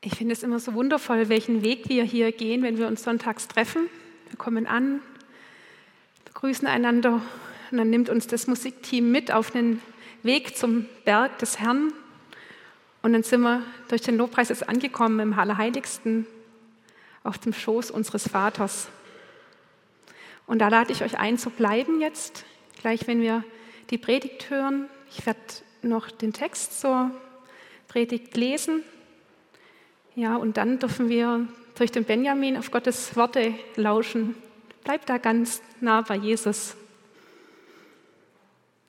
Ich finde es immer so wundervoll, welchen Weg wir hier gehen, wenn wir uns sonntags treffen. Wir kommen an, begrüßen einander und dann nimmt uns das Musikteam mit auf den Weg zum Berg des Herrn. Und dann sind wir durch den Lobpreis jetzt angekommen im Allerheiligsten, auf dem Schoß unseres Vaters. Und da lade ich euch ein, zu bleiben jetzt, gleich wenn wir die Predigt hören. Ich werde noch den Text zur Predigt lesen. Ja, und dann dürfen wir durch den Benjamin auf Gottes Worte lauschen. Bleib da ganz nah bei Jesus.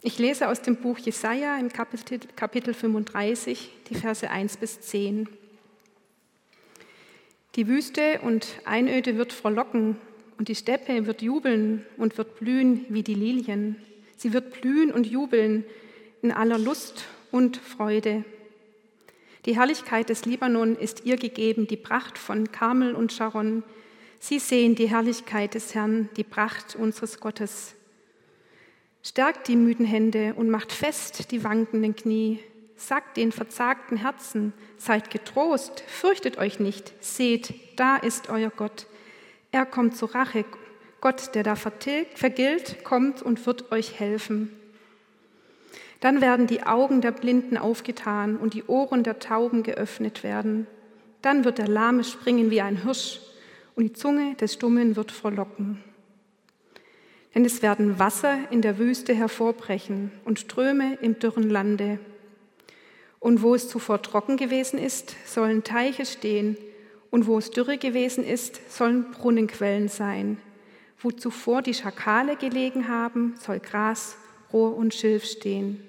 Ich lese aus dem Buch Jesaja im Kapitel, Kapitel 35, die Verse 1 bis 10. Die Wüste und Einöde wird frohlocken und die Steppe wird jubeln und wird blühen wie die Lilien. Sie wird blühen und jubeln in aller Lust und Freude. Die Herrlichkeit des Libanon ist ihr gegeben, die Pracht von Karmel und Sharon. Sie sehen die Herrlichkeit des Herrn, die Pracht unseres Gottes. Stärkt die müden Hände und macht fest die wankenden Knie. Sagt den verzagten Herzen, seid getrost, fürchtet euch nicht, seht, da ist euer Gott. Er kommt zur Rache. Gott, der da vergilt, kommt und wird euch helfen. Dann werden die Augen der Blinden aufgetan und die Ohren der Tauben geöffnet werden. Dann wird der Lahme springen wie ein Hirsch und die Zunge des Stummen wird frohlocken. Denn es werden Wasser in der Wüste hervorbrechen und Ströme im dürren Lande. Und wo es zuvor trocken gewesen ist, sollen Teiche stehen, und wo es dürre gewesen ist, sollen Brunnenquellen sein. Wo zuvor die Schakale gelegen haben, soll Gras, Rohr und Schilf stehen.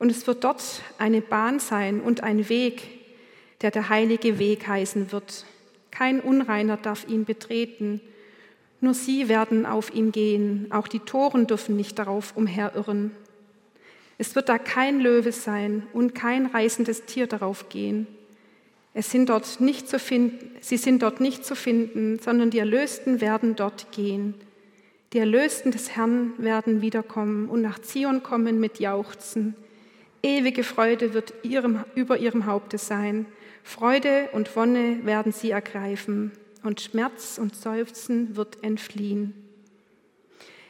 Und es wird dort eine Bahn sein und ein Weg, der der heilige Weg heißen wird. Kein Unreiner darf ihn betreten, nur sie werden auf ihn gehen, auch die Toren dürfen nicht darauf umherirren. Es wird da kein Löwe sein und kein reißendes Tier darauf gehen. Es sind dort nicht zu finden, sie sind dort nicht zu finden, sondern die Erlösten werden dort gehen. Die Erlösten des Herrn werden wiederkommen und nach Zion kommen mit Jauchzen. Ewige Freude wird ihrem, über ihrem Haupte sein. Freude und Wonne werden sie ergreifen und Schmerz und Seufzen wird entfliehen.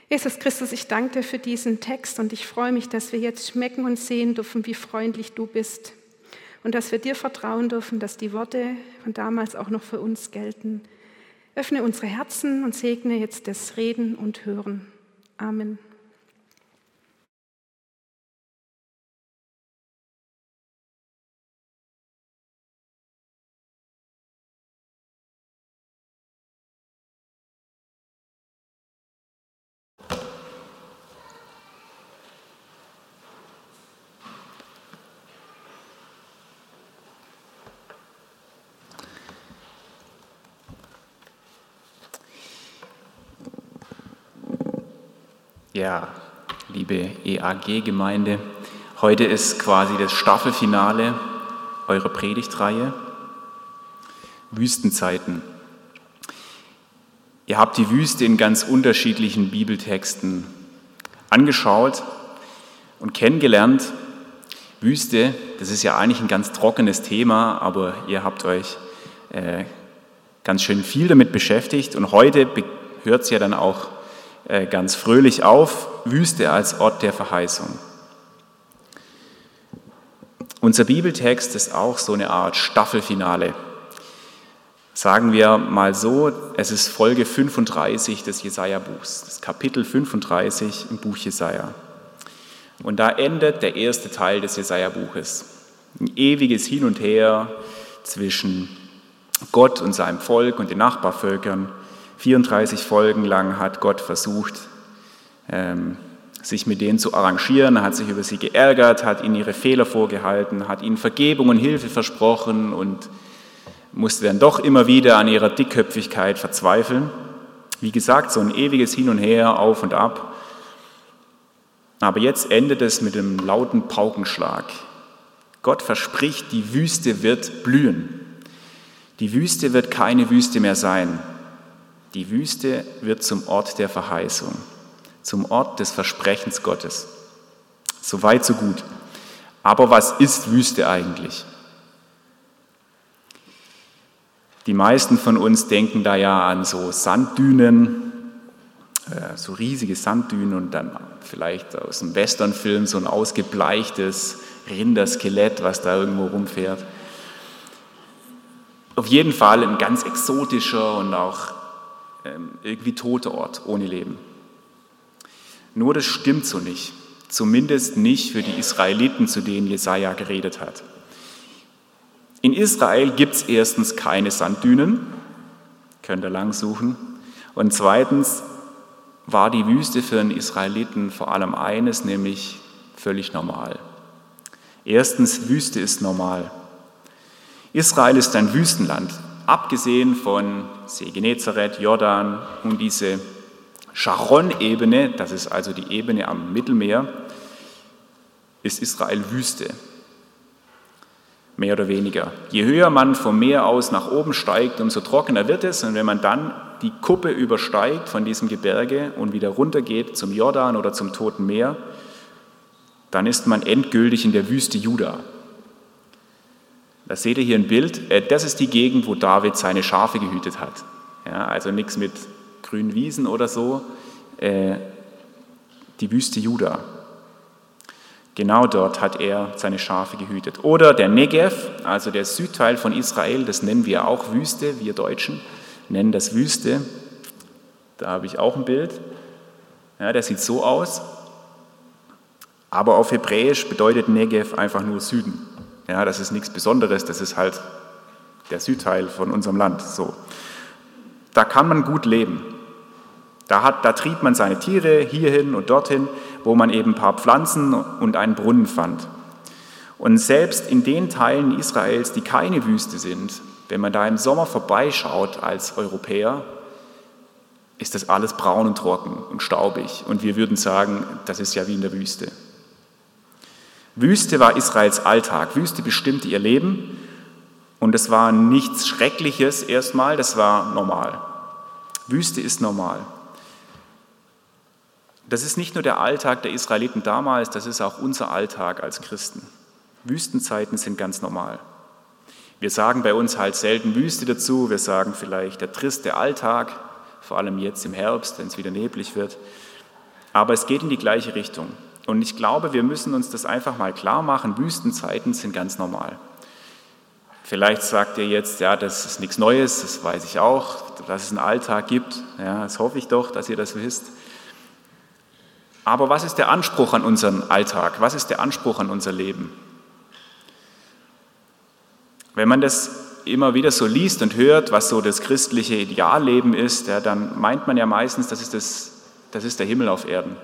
Jesus Christus, ich danke dir für diesen Text und ich freue mich, dass wir jetzt schmecken und sehen dürfen, wie freundlich du bist und dass wir dir vertrauen dürfen, dass die Worte von damals auch noch für uns gelten. Öffne unsere Herzen und segne jetzt das Reden und Hören. Amen. Ja, liebe EAG-Gemeinde, heute ist quasi das Staffelfinale eurer Predigtreihe Wüstenzeiten. Ihr habt die Wüste in ganz unterschiedlichen Bibeltexten angeschaut und kennengelernt. Wüste, das ist ja eigentlich ein ganz trockenes Thema, aber ihr habt euch äh, ganz schön viel damit beschäftigt und heute hört es ja dann auch ganz fröhlich auf, Wüste als Ort der Verheißung. Unser Bibeltext ist auch so eine Art Staffelfinale. Sagen wir mal so, es ist Folge 35 des Jesaja-Buchs, das Kapitel 35 im Buch Jesaja. Und da endet der erste Teil des Jesaja-Buches. Ein ewiges Hin und Her zwischen Gott und seinem Volk und den Nachbarvölkern 34 Folgen lang hat Gott versucht, ähm, sich mit denen zu arrangieren, hat sich über sie geärgert, hat ihnen ihre Fehler vorgehalten, hat ihnen Vergebung und Hilfe versprochen und musste dann doch immer wieder an ihrer Dickköpfigkeit verzweifeln. Wie gesagt, so ein ewiges Hin und Her, auf und ab. Aber jetzt endet es mit einem lauten Paukenschlag. Gott verspricht, die Wüste wird blühen. Die Wüste wird keine Wüste mehr sein. Die Wüste wird zum Ort der Verheißung, zum Ort des Versprechens Gottes. So weit, so gut. Aber was ist Wüste eigentlich? Die meisten von uns denken da ja an so Sanddünen, äh, so riesige Sanddünen und dann vielleicht aus einem Westernfilm so ein ausgebleichtes Rinderskelett, was da irgendwo rumfährt. Auf jeden Fall ein ganz exotischer und auch irgendwie toter Ort ohne Leben. Nur das stimmt so nicht. Zumindest nicht für die Israeliten, zu denen Jesaja geredet hat. In Israel gibt es erstens keine Sanddünen, könnt ihr lang suchen. Und zweitens war die Wüste für den Israeliten vor allem eines, nämlich völlig normal. Erstens, Wüste ist normal. Israel ist ein Wüstenland, abgesehen von See Genezareth, Jordan und diese Sharon-Ebene, das ist also die Ebene am Mittelmeer, ist Israel Wüste. Mehr oder weniger. Je höher man vom Meer aus nach oben steigt, umso trockener wird es. Und wenn man dann die Kuppe übersteigt von diesem Gebirge und wieder runtergeht zum Jordan oder zum Toten Meer, dann ist man endgültig in der Wüste Juda. Da seht ihr hier ein Bild. Äh, das ist die Gegend, wo David seine Schafe gehütet hat. Ja, also nichts mit grünen Wiesen oder so. Äh, die Wüste Juda. Genau dort hat er seine Schafe gehütet. Oder der Negev, also der Südteil von Israel, das nennen wir auch Wüste, wir Deutschen nennen das Wüste. Da habe ich auch ein Bild. Ja, der sieht so aus. Aber auf Hebräisch bedeutet Negev einfach nur Süden. Ja, das ist nichts Besonderes, das ist halt der Südteil von unserem Land. So. Da kann man gut leben. Da, hat, da trieb man seine Tiere hierhin und dorthin, wo man eben ein paar Pflanzen und einen Brunnen fand. Und selbst in den Teilen Israels, die keine Wüste sind, wenn man da im Sommer vorbeischaut als Europäer, ist das alles braun und trocken und staubig. Und wir würden sagen, das ist ja wie in der Wüste. Wüste war Israels Alltag. Wüste bestimmte ihr Leben. Und es war nichts Schreckliches erstmal, das war normal. Wüste ist normal. Das ist nicht nur der Alltag der Israeliten damals, das ist auch unser Alltag als Christen. Wüstenzeiten sind ganz normal. Wir sagen bei uns halt selten Wüste dazu, wir sagen vielleicht der triste Alltag, vor allem jetzt im Herbst, wenn es wieder neblig wird. Aber es geht in die gleiche Richtung. Und ich glaube, wir müssen uns das einfach mal klar machen, Wüstenzeiten sind ganz normal. Vielleicht sagt ihr jetzt, ja, das ist nichts Neues, das weiß ich auch, dass es einen Alltag gibt. Ja, das hoffe ich doch, dass ihr das wisst. Aber was ist der Anspruch an unseren Alltag? Was ist der Anspruch an unser Leben? Wenn man das immer wieder so liest und hört, was so das christliche Idealleben ist, ja, dann meint man ja meistens, das ist, das, das ist der Himmel auf Erden.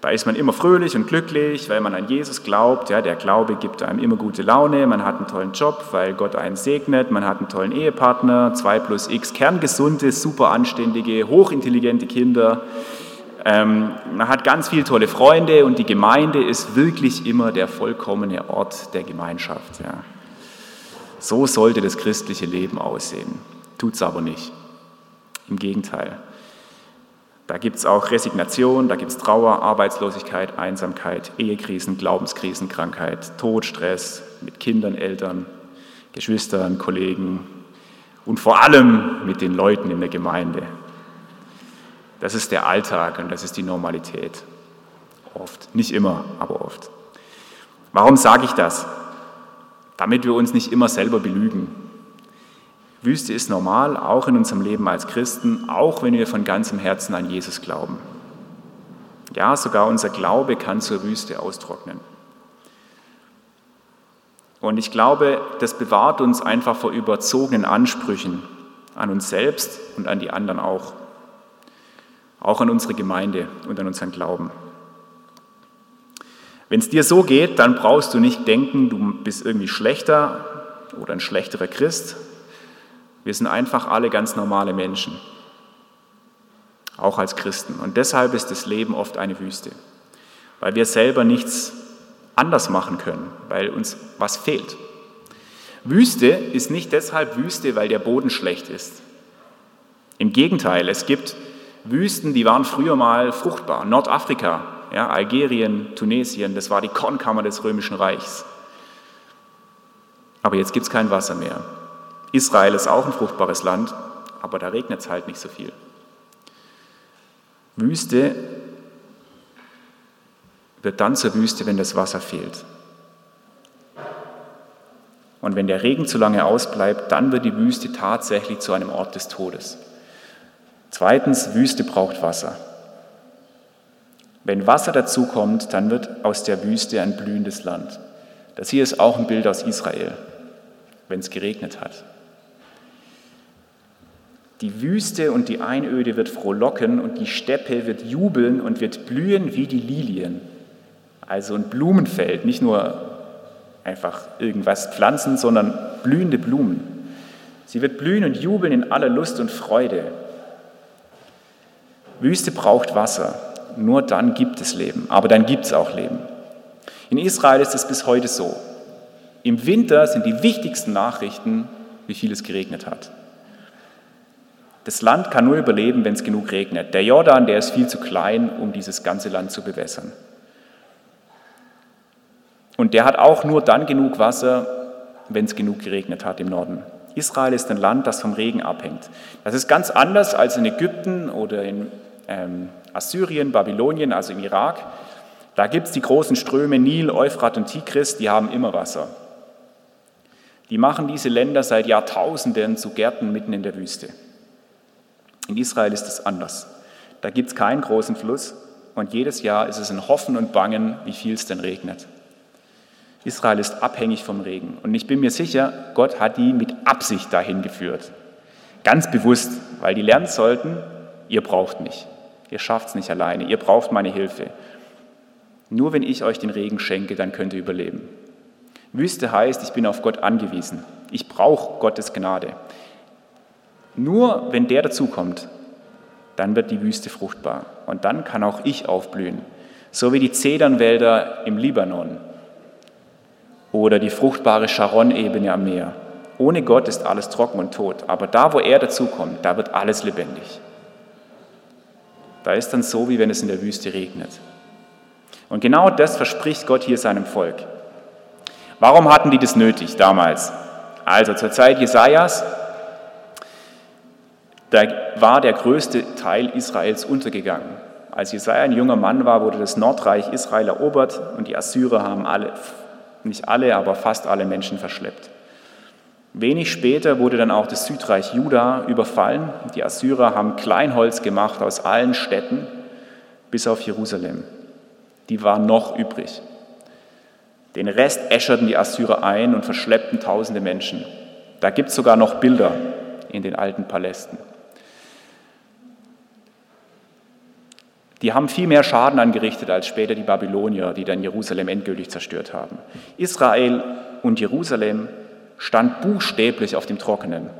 Da ist man immer fröhlich und glücklich, weil man an Jesus glaubt. Ja, der Glaube gibt einem immer gute Laune. Man hat einen tollen Job, weil Gott einen segnet. Man hat einen tollen Ehepartner, zwei plus x kerngesunde, super anständige, hochintelligente Kinder. Ähm, man hat ganz viele tolle Freunde und die Gemeinde ist wirklich immer der vollkommene Ort der Gemeinschaft. Ja. So sollte das christliche Leben aussehen. Tut es aber nicht. Im Gegenteil. Da gibt es auch Resignation, da gibt es Trauer, Arbeitslosigkeit, Einsamkeit, Ehekrisen, Glaubenskrisen, Krankheit, Tod, Stress mit Kindern, Eltern, Geschwistern, Kollegen und vor allem mit den Leuten in der Gemeinde. Das ist der Alltag und das ist die Normalität. Oft, nicht immer, aber oft. Warum sage ich das? Damit wir uns nicht immer selber belügen, Wüste ist normal, auch in unserem Leben als Christen, auch wenn wir von ganzem Herzen an Jesus glauben. Ja, sogar unser Glaube kann zur Wüste austrocknen. Und ich glaube, das bewahrt uns einfach vor überzogenen Ansprüchen an uns selbst und an die anderen auch. Auch an unsere Gemeinde und an unseren Glauben. Wenn es dir so geht, dann brauchst du nicht denken, du bist irgendwie schlechter oder ein schlechterer Christ, wir sind einfach alle ganz normale Menschen, auch als Christen. Und deshalb ist das Leben oft eine Wüste, weil wir selber nichts anders machen können, weil uns was fehlt. Wüste ist nicht deshalb Wüste, weil der Boden schlecht ist. Im Gegenteil, es gibt Wüsten, die waren früher mal fruchtbar. Nordafrika, ja, Algerien, Tunesien, das war die Kornkammer des Römischen Reichs. Aber jetzt gibt es kein Wasser mehr. Israel ist auch ein fruchtbares Land, aber da regnet es halt nicht so viel. Wüste wird dann zur Wüste, wenn das Wasser fehlt. Und wenn der Regen zu lange ausbleibt, dann wird die Wüste tatsächlich zu einem Ort des Todes. Zweitens, Wüste braucht Wasser. Wenn Wasser dazukommt, dann wird aus der Wüste ein blühendes Land. Das hier ist auch ein Bild aus Israel, wenn es geregnet hat. Die Wüste und die Einöde wird frohlocken und die Steppe wird jubeln und wird blühen wie die Lilien. Also ein Blumenfeld, nicht nur einfach irgendwas pflanzen, sondern blühende Blumen. Sie wird blühen und jubeln in aller Lust und Freude. Wüste braucht Wasser, nur dann gibt es Leben, aber dann gibt es auch Leben. In Israel ist es bis heute so. Im Winter sind die wichtigsten Nachrichten, wie viel es geregnet hat. Das Land kann nur überleben, wenn es genug regnet. Der Jordan, der ist viel zu klein, um dieses ganze Land zu bewässern. Und der hat auch nur dann genug Wasser, wenn es genug geregnet hat im Norden. Israel ist ein Land, das vom Regen abhängt. Das ist ganz anders als in Ägypten oder in ähm, Assyrien, Babylonien, also im Irak. Da gibt es die großen Ströme Nil, Euphrat und Tigris, die haben immer Wasser. Die machen diese Länder seit Jahrtausenden zu Gärten mitten in der Wüste. In Israel ist es anders. Da gibt es keinen großen Fluss und jedes Jahr ist es ein Hoffen und Bangen, wie viel es denn regnet. Israel ist abhängig vom Regen. Und ich bin mir sicher, Gott hat die mit Absicht dahin geführt. Ganz bewusst, weil die lernen sollten, ihr braucht mich. Ihr schafft es nicht alleine. Ihr braucht meine Hilfe. Nur wenn ich euch den Regen schenke, dann könnt ihr überleben. Wüste heißt, ich bin auf Gott angewiesen. Ich brauche Gottes Gnade. Nur wenn der dazukommt, dann wird die Wüste fruchtbar. Und dann kann auch ich aufblühen. So wie die Zedernwälder im Libanon oder die fruchtbare Sharon-Ebene am Meer. Ohne Gott ist alles trocken und tot. Aber da, wo er dazukommt, da wird alles lebendig. Da ist dann so, wie wenn es in der Wüste regnet. Und genau das verspricht Gott hier seinem Volk. Warum hatten die das nötig damals? Also zur Zeit Jesajas da war der größte Teil Israels untergegangen. Als Jesaja ein junger Mann war, wurde das Nordreich Israel erobert und die Assyrer haben alle, nicht alle, aber fast alle Menschen verschleppt. Wenig später wurde dann auch das Südreich Juda überfallen. Die Assyrer haben Kleinholz gemacht aus allen Städten bis auf Jerusalem. Die waren noch übrig. Den Rest äscherten die Assyrer ein und verschleppten tausende Menschen. Da gibt es sogar noch Bilder in den alten Palästen. Die haben viel mehr Schaden angerichtet als später die Babylonier, die dann Jerusalem endgültig zerstört haben. Israel und Jerusalem stand buchstäblich auf dem Trockenen,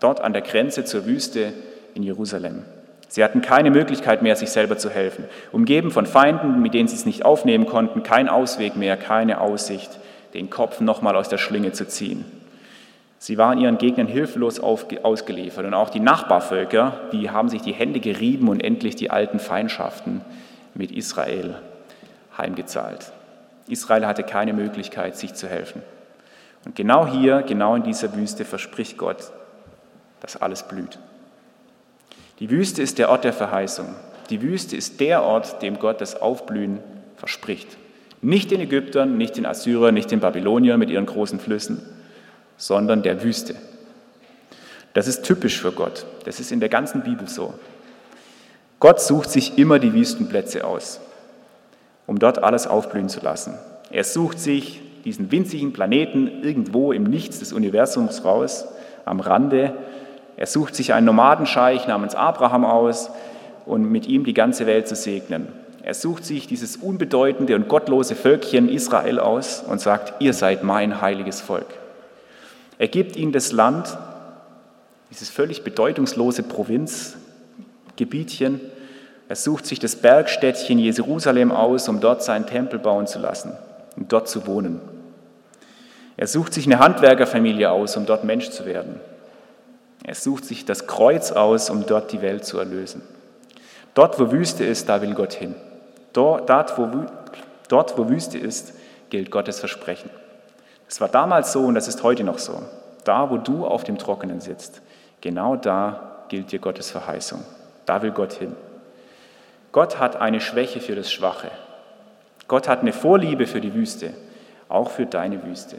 dort an der Grenze zur Wüste in Jerusalem. Sie hatten keine Möglichkeit mehr, sich selber zu helfen. Umgeben von Feinden, mit denen sie es nicht aufnehmen konnten, kein Ausweg mehr, keine Aussicht, den Kopf nochmal aus der Schlinge zu ziehen. Sie waren ihren Gegnern hilflos ausgeliefert und auch die Nachbarvölker, die haben sich die Hände gerieben und endlich die alten Feindschaften mit Israel heimgezahlt. Israel hatte keine Möglichkeit, sich zu helfen. Und genau hier, genau in dieser Wüste verspricht Gott, dass alles blüht. Die Wüste ist der Ort der Verheißung. Die Wüste ist der Ort, dem Gott das Aufblühen verspricht. Nicht den Ägyptern, nicht den Assyrern, nicht den Babyloniern mit ihren großen Flüssen, sondern der Wüste. Das ist typisch für Gott. Das ist in der ganzen Bibel so. Gott sucht sich immer die Wüstenplätze aus, um dort alles aufblühen zu lassen. Er sucht sich diesen winzigen Planeten irgendwo im Nichts des Universums raus, am Rande. Er sucht sich einen Nomadenscheich namens Abraham aus und mit ihm die ganze Welt zu segnen. Er sucht sich dieses unbedeutende und gottlose Völkchen Israel aus und sagt, ihr seid mein heiliges Volk. Er gibt ihnen das Land, dieses völlig bedeutungslose Provinzgebietchen. Er sucht sich das Bergstädtchen Jerusalem aus, um dort seinen Tempel bauen zu lassen und dort zu wohnen. Er sucht sich eine Handwerkerfamilie aus, um dort Mensch zu werden. Er sucht sich das Kreuz aus, um dort die Welt zu erlösen. Dort, wo Wüste ist, da will Gott hin. Dort, wo Wüste ist, gilt Gottes Versprechen. Es war damals so und das ist heute noch so. Da, wo du auf dem Trockenen sitzt, genau da gilt dir Gottes Verheißung. Da will Gott hin. Gott hat eine Schwäche für das Schwache. Gott hat eine Vorliebe für die Wüste, auch für deine Wüste.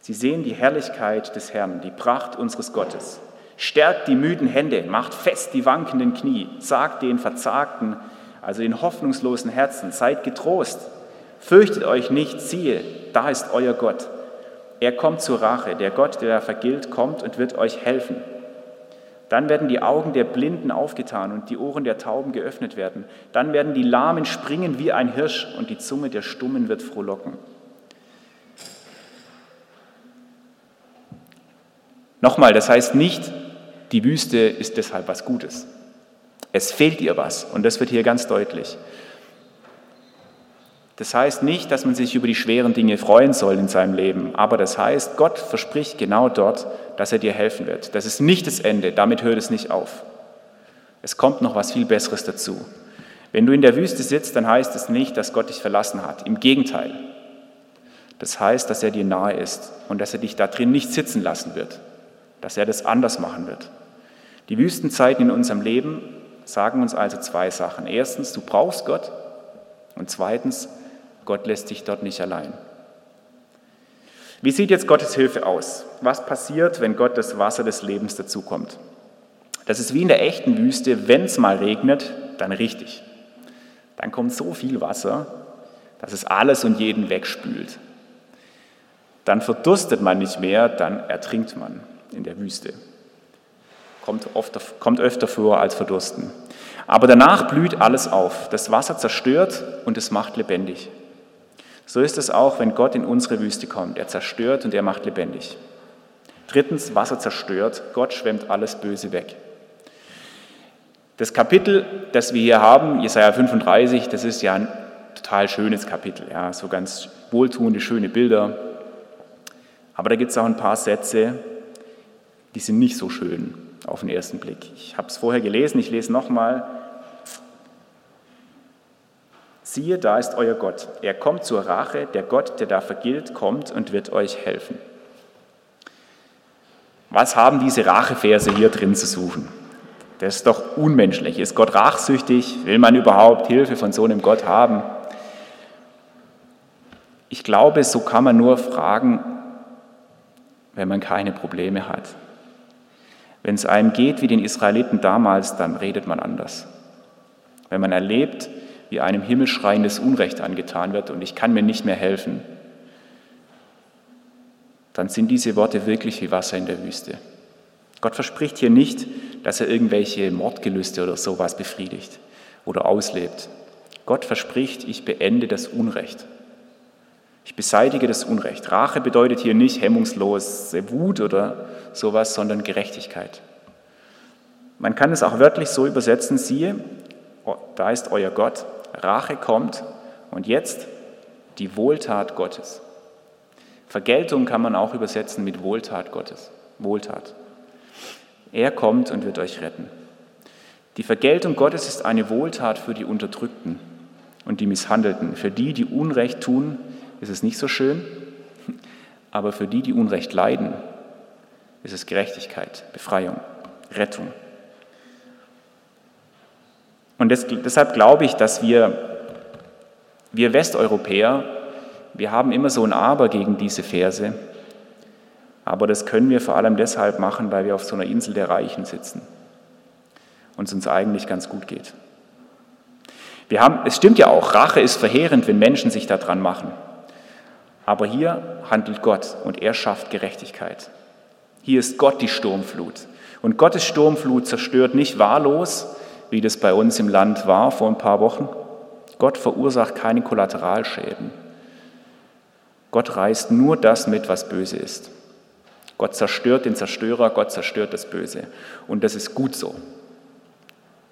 Sie sehen die Herrlichkeit des Herrn, die Pracht unseres Gottes. Stärkt die müden Hände, macht fest die wankenden Knie, sagt den Verzagten, also den hoffnungslosen Herzen, seid getrost, fürchtet euch nicht, siehe, da ist euer Gott. Er kommt zur Rache, der Gott, der vergilt, kommt und wird euch helfen. Dann werden die Augen der Blinden aufgetan und die Ohren der Tauben geöffnet werden. Dann werden die Lahmen springen wie ein Hirsch und die Zunge der Stummen wird frohlocken. Nochmal, das heißt nicht, die Wüste ist deshalb was Gutes. Es fehlt ihr was und das wird hier ganz deutlich. Das heißt nicht, dass man sich über die schweren Dinge freuen soll in seinem Leben, aber das heißt, Gott verspricht genau dort, dass er dir helfen wird. Das ist nicht das Ende, damit hört es nicht auf. Es kommt noch was viel Besseres dazu. Wenn du in der Wüste sitzt, dann heißt es nicht, dass Gott dich verlassen hat. Im Gegenteil. Das heißt, dass er dir nahe ist und dass er dich da drin nicht sitzen lassen wird, dass er das anders machen wird. Die Wüstenzeiten in unserem Leben sagen uns also zwei Sachen. Erstens, du brauchst Gott und zweitens, Gott lässt dich dort nicht allein. Wie sieht jetzt Gottes Hilfe aus? Was passiert, wenn Gott das Wasser des Lebens dazukommt? Das ist wie in der echten Wüste, wenn es mal regnet, dann richtig. Dann kommt so viel Wasser, dass es alles und jeden wegspült. Dann verdurstet man nicht mehr, dann ertrinkt man in der Wüste. Kommt, oft, kommt öfter vor als verdursten. Aber danach blüht alles auf. Das Wasser zerstört und es macht lebendig. So ist es auch, wenn Gott in unsere Wüste kommt. Er zerstört und er macht lebendig. Drittens, Wasser zerstört, Gott schwemmt alles Böse weg. Das Kapitel, das wir hier haben, Jesaja 35, das ist ja ein total schönes Kapitel, ja, so ganz wohltuende, schöne Bilder. Aber da gibt es auch ein paar Sätze, die sind nicht so schön auf den ersten Blick. Ich habe es vorher gelesen, ich lese nochmal. Siehe, da ist euer Gott. Er kommt zur Rache. Der Gott, der da vergilt, kommt und wird euch helfen. Was haben diese Racheverse hier drin zu suchen? Das ist doch unmenschlich. Ist Gott rachsüchtig? Will man überhaupt Hilfe von so einem Gott haben? Ich glaube, so kann man nur fragen, wenn man keine Probleme hat. Wenn es einem geht wie den Israeliten damals, dann redet man anders. Wenn man erlebt, wie einem himmelschreiendes Unrecht angetan wird und ich kann mir nicht mehr helfen, dann sind diese Worte wirklich wie Wasser in der Wüste. Gott verspricht hier nicht, dass er irgendwelche Mordgelüste oder sowas befriedigt oder auslebt. Gott verspricht, ich beende das Unrecht. Ich beseitige das Unrecht. Rache bedeutet hier nicht hemmungslose Wut oder sowas, sondern Gerechtigkeit. Man kann es auch wörtlich so übersetzen, siehe, da ist euer Gott, Rache kommt und jetzt die Wohltat Gottes. Vergeltung kann man auch übersetzen mit Wohltat Gottes. Wohltat. Er kommt und wird euch retten. Die Vergeltung Gottes ist eine Wohltat für die Unterdrückten und die Misshandelten. Für die, die Unrecht tun, ist es nicht so schön, aber für die, die Unrecht leiden, ist es Gerechtigkeit, Befreiung, Rettung. Und deshalb glaube ich, dass wir, wir Westeuropäer, wir haben immer so ein Aber gegen diese Verse. Aber das können wir vor allem deshalb machen, weil wir auf so einer Insel der Reichen sitzen und es uns eigentlich ganz gut geht. Wir haben, es stimmt ja auch, Rache ist verheerend, wenn Menschen sich daran machen. Aber hier handelt Gott und er schafft Gerechtigkeit. Hier ist Gott die Sturmflut. Und Gottes Sturmflut zerstört nicht wahllos, wie das bei uns im Land war vor ein paar Wochen. Gott verursacht keine Kollateralschäden. Gott reißt nur das mit, was böse ist. Gott zerstört den Zerstörer, Gott zerstört das Böse. Und das ist gut so.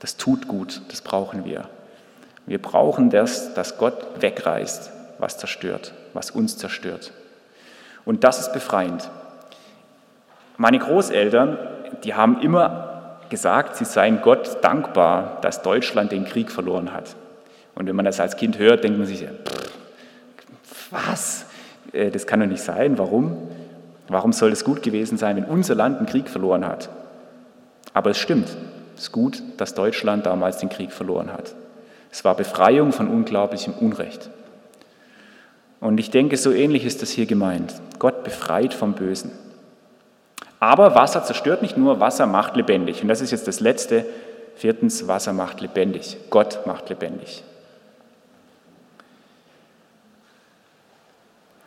Das tut gut, das brauchen wir. Wir brauchen das, dass Gott wegreißt, was zerstört, was uns zerstört. Und das ist befreiend. Meine Großeltern, die haben immer gesagt, sie seien Gott dankbar, dass Deutschland den Krieg verloren hat. Und wenn man das als Kind hört, denkt man sich, Was? Äh, das kann doch nicht sein. Warum? Warum soll es gut gewesen sein, wenn unser Land einen Krieg verloren hat? Aber es stimmt. Es ist gut, dass Deutschland damals den Krieg verloren hat. Es war Befreiung von unglaublichem Unrecht. Und ich denke, so ähnlich ist das hier gemeint. Gott befreit vom Bösen. Aber Wasser zerstört nicht nur, Wasser macht lebendig. Und das ist jetzt das letzte. Viertens, Wasser macht lebendig. Gott macht lebendig.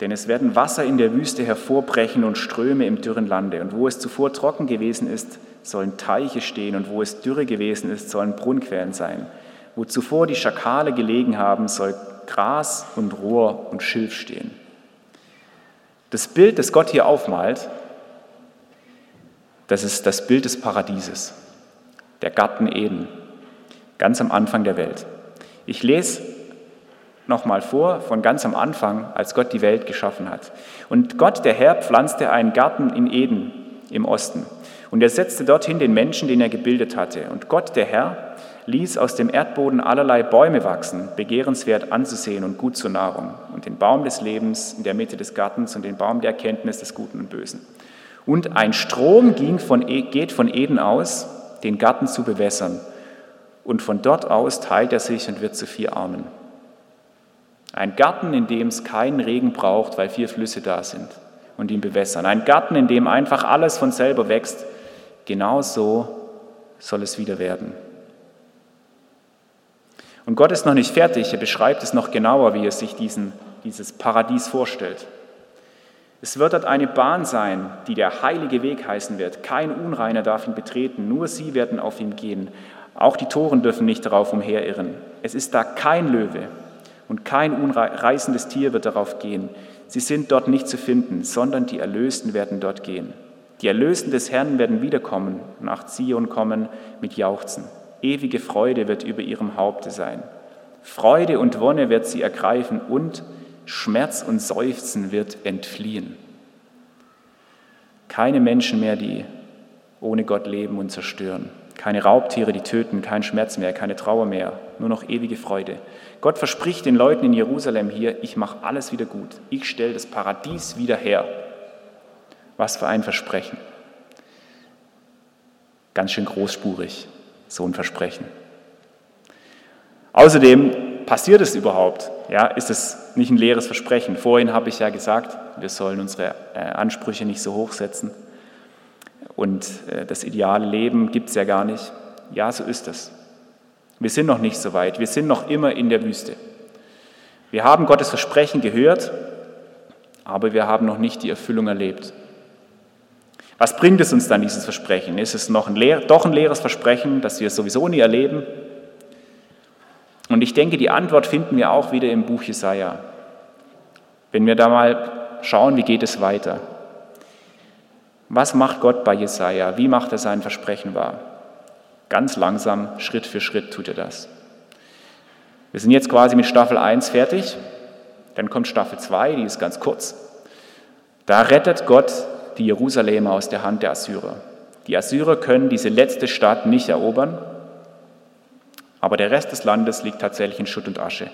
Denn es werden Wasser in der Wüste hervorbrechen und Ströme im dürren Lande. Und wo es zuvor trocken gewesen ist, sollen Teiche stehen. Und wo es dürre gewesen ist, sollen Brunnenquellen sein. Wo zuvor die Schakale gelegen haben, soll Gras und Rohr und Schilf stehen. Das Bild, das Gott hier aufmalt, das ist das Bild des Paradieses, der Garten Eden, ganz am Anfang der Welt. Ich lese nochmal vor von ganz am Anfang, als Gott die Welt geschaffen hat. Und Gott, der Herr, pflanzte einen Garten in Eden im Osten. Und er setzte dorthin den Menschen, den er gebildet hatte. Und Gott, der Herr, ließ aus dem Erdboden allerlei Bäume wachsen, begehrenswert anzusehen und gut zur Nahrung. Und den Baum des Lebens in der Mitte des Gartens und den Baum der Erkenntnis des Guten und Bösen. Und ein Strom ging von, e, geht von Eden aus, den Garten zu bewässern. Und von dort aus teilt er sich und wird zu vier Armen. Ein Garten, in dem es keinen Regen braucht, weil vier Flüsse da sind und ihn bewässern. Ein Garten, in dem einfach alles von selber wächst. Genau so soll es wieder werden. Und Gott ist noch nicht fertig. Er beschreibt es noch genauer, wie er sich diesen, dieses Paradies vorstellt. Es wird dort eine Bahn sein, die der heilige Weg heißen wird. Kein Unreiner darf ihn betreten, nur sie werden auf ihm gehen. Auch die Toren dürfen nicht darauf umherirren. Es ist da kein Löwe, und kein unreißendes Tier wird darauf gehen. Sie sind dort nicht zu finden, sondern die Erlösten werden dort gehen. Die Erlösten des Herrn werden wiederkommen, nach Zion kommen mit Jauchzen. Ewige Freude wird über ihrem Haupte sein. Freude und Wonne wird sie ergreifen und Schmerz und Seufzen wird entfliehen. Keine Menschen mehr, die ohne Gott leben und zerstören. Keine Raubtiere, die töten, kein Schmerz mehr, keine Trauer mehr, nur noch ewige Freude. Gott verspricht den Leuten in Jerusalem hier, ich mache alles wieder gut. Ich stelle das Paradies wieder her. Was für ein Versprechen. Ganz schön großspurig, so ein Versprechen. Außerdem passiert es überhaupt? Ja, ist es nicht ein leeres Versprechen? Vorhin habe ich ja gesagt, wir sollen unsere äh, Ansprüche nicht so hoch setzen und äh, das ideale Leben gibt es ja gar nicht. Ja, so ist es. Wir sind noch nicht so weit. Wir sind noch immer in der Wüste. Wir haben Gottes Versprechen gehört, aber wir haben noch nicht die Erfüllung erlebt. Was bringt es uns dann, dieses Versprechen? Ist es noch ein leer, doch ein leeres Versprechen, das wir sowieso nie erleben? Und ich denke, die Antwort finden wir auch wieder im Buch Jesaja. Wenn wir da mal schauen, wie geht es weiter? Was macht Gott bei Jesaja? Wie macht er sein Versprechen wahr? Ganz langsam, Schritt für Schritt tut er das. Wir sind jetzt quasi mit Staffel 1 fertig. Dann kommt Staffel 2, die ist ganz kurz. Da rettet Gott die Jerusalemer aus der Hand der Assyrer. Die Assyrer können diese letzte Stadt nicht erobern, aber der Rest des Landes liegt tatsächlich in Schutt und Asche.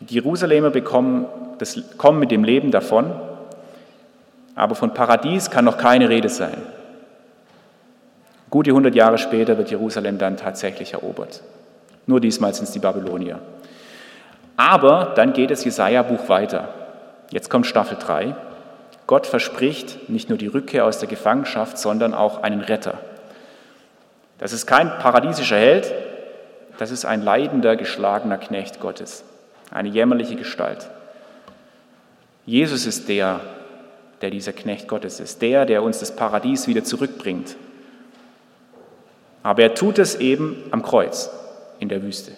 Die Jerusalemer bekommen das, kommen mit dem Leben davon, aber von Paradies kann noch keine Rede sein. Gute 100 Jahre später wird Jerusalem dann tatsächlich erobert. Nur diesmal sind es die Babylonier. Aber dann geht das Jesaja-Buch weiter. Jetzt kommt Staffel 3. Gott verspricht nicht nur die Rückkehr aus der Gefangenschaft, sondern auch einen Retter. Das ist kein paradiesischer Held, das ist ein leidender, geschlagener Knecht Gottes, eine jämmerliche Gestalt. Jesus ist der, der dieser Knecht Gottes ist, der, der uns das Paradies wieder zurückbringt. Aber er tut es eben am Kreuz in der Wüste.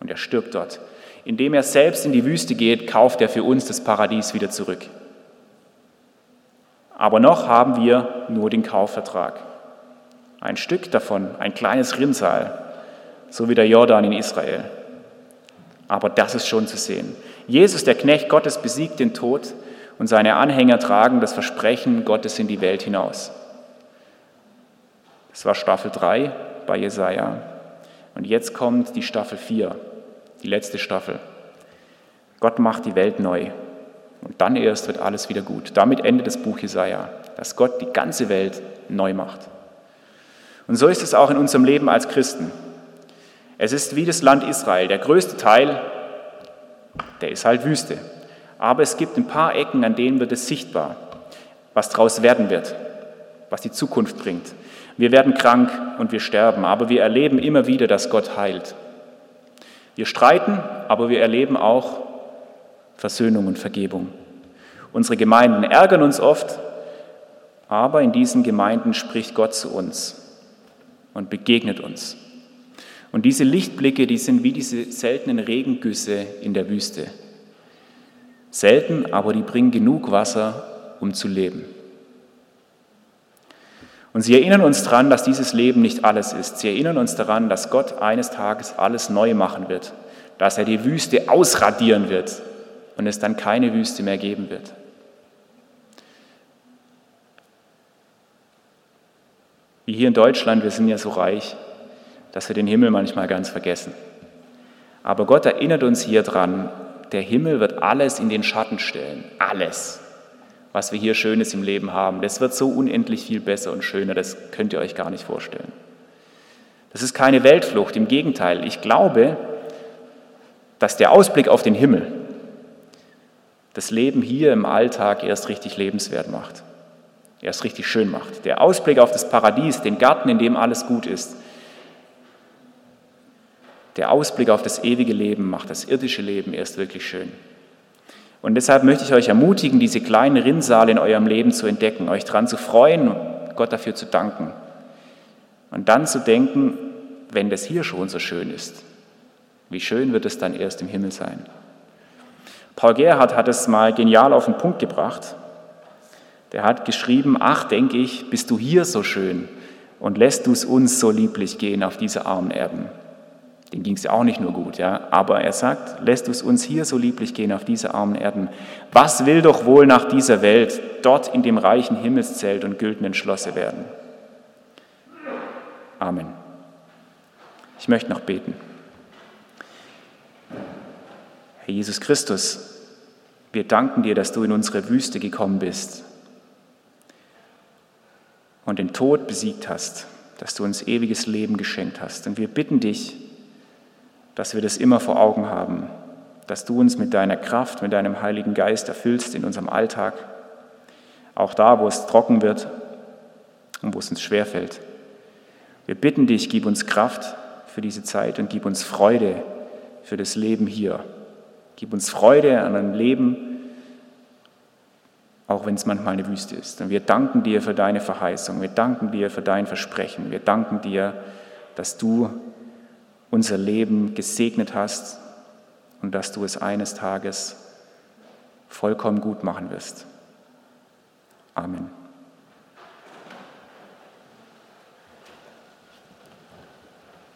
Und er stirbt dort. Indem er selbst in die Wüste geht, kauft er für uns das Paradies wieder zurück. Aber noch haben wir nur den Kaufvertrag. Ein Stück davon, ein kleines Rinnsal, so wie der Jordan in Israel. Aber das ist schon zu sehen. Jesus, der Knecht Gottes, besiegt den Tod und seine Anhänger tragen das Versprechen Gottes in die Welt hinaus. Das war Staffel 3 bei Jesaja. Und jetzt kommt die Staffel 4, die letzte Staffel. Gott macht die Welt neu. Und dann erst wird alles wieder gut. Damit endet das Buch Jesaja, dass Gott die ganze Welt neu macht. Und so ist es auch in unserem Leben als Christen. Es ist wie das Land Israel. Der größte Teil, der ist halt Wüste. Aber es gibt ein paar Ecken, an denen wird es sichtbar, was daraus werden wird, was die Zukunft bringt. Wir werden krank und wir sterben, aber wir erleben immer wieder, dass Gott heilt. Wir streiten, aber wir erleben auch Versöhnung und Vergebung. Unsere Gemeinden ärgern uns oft, aber in diesen Gemeinden spricht Gott zu uns und begegnet uns. Und diese Lichtblicke, die sind wie diese seltenen Regengüsse in der Wüste. Selten, aber die bringen genug Wasser, um zu leben. Und sie erinnern uns daran, dass dieses Leben nicht alles ist. Sie erinnern uns daran, dass Gott eines Tages alles neu machen wird, dass er die Wüste ausradieren wird und es dann keine Wüste mehr geben wird. Wie hier in Deutschland, wir sind ja so reich, dass wir den Himmel manchmal ganz vergessen. Aber Gott erinnert uns hier dran, der Himmel wird alles in den Schatten stellen. Alles, was wir hier Schönes im Leben haben. Das wird so unendlich viel besser und schöner, das könnt ihr euch gar nicht vorstellen. Das ist keine Weltflucht, im Gegenteil. Ich glaube, dass der Ausblick auf den Himmel das Leben hier im Alltag erst richtig lebenswert macht, erst richtig schön macht. Der Ausblick auf das Paradies, den Garten, in dem alles gut ist, der Ausblick auf das ewige Leben macht das irdische Leben erst wirklich schön. Und deshalb möchte ich euch ermutigen, diese kleinen Rinnsale in eurem Leben zu entdecken, euch daran zu freuen Gott dafür zu danken. Und dann zu denken, wenn das hier schon so schön ist, wie schön wird es dann erst im Himmel sein. Paul Gerhard hat es mal genial auf den Punkt gebracht. Der hat geschrieben, ach, denke ich, bist du hier so schön und lässt du es uns so lieblich gehen auf diese armen Erben. Den ging es ja auch nicht nur gut, ja. Aber er sagt, lässt es uns hier so lieblich gehen auf diese armen Erden. Was will doch wohl nach dieser Welt dort in dem reichen Himmelszelt und güldenen Schlosse werden? Amen. Ich möchte noch beten. Herr Jesus Christus, wir danken dir, dass du in unsere Wüste gekommen bist und den Tod besiegt hast, dass du uns ewiges Leben geschenkt hast. Und wir bitten dich, dass wir das immer vor Augen haben, dass du uns mit deiner Kraft, mit deinem Heiligen Geist erfüllst in unserem Alltag, auch da, wo es trocken wird und wo es uns schwerfällt. Wir bitten dich, gib uns Kraft für diese Zeit und gib uns Freude für das Leben hier. Gib uns Freude an einem Leben, auch wenn es manchmal eine Wüste ist. Und wir danken dir für deine Verheißung, wir danken dir für dein Versprechen, wir danken dir, dass du unser Leben gesegnet hast und dass du es eines Tages vollkommen gut machen wirst. Amen.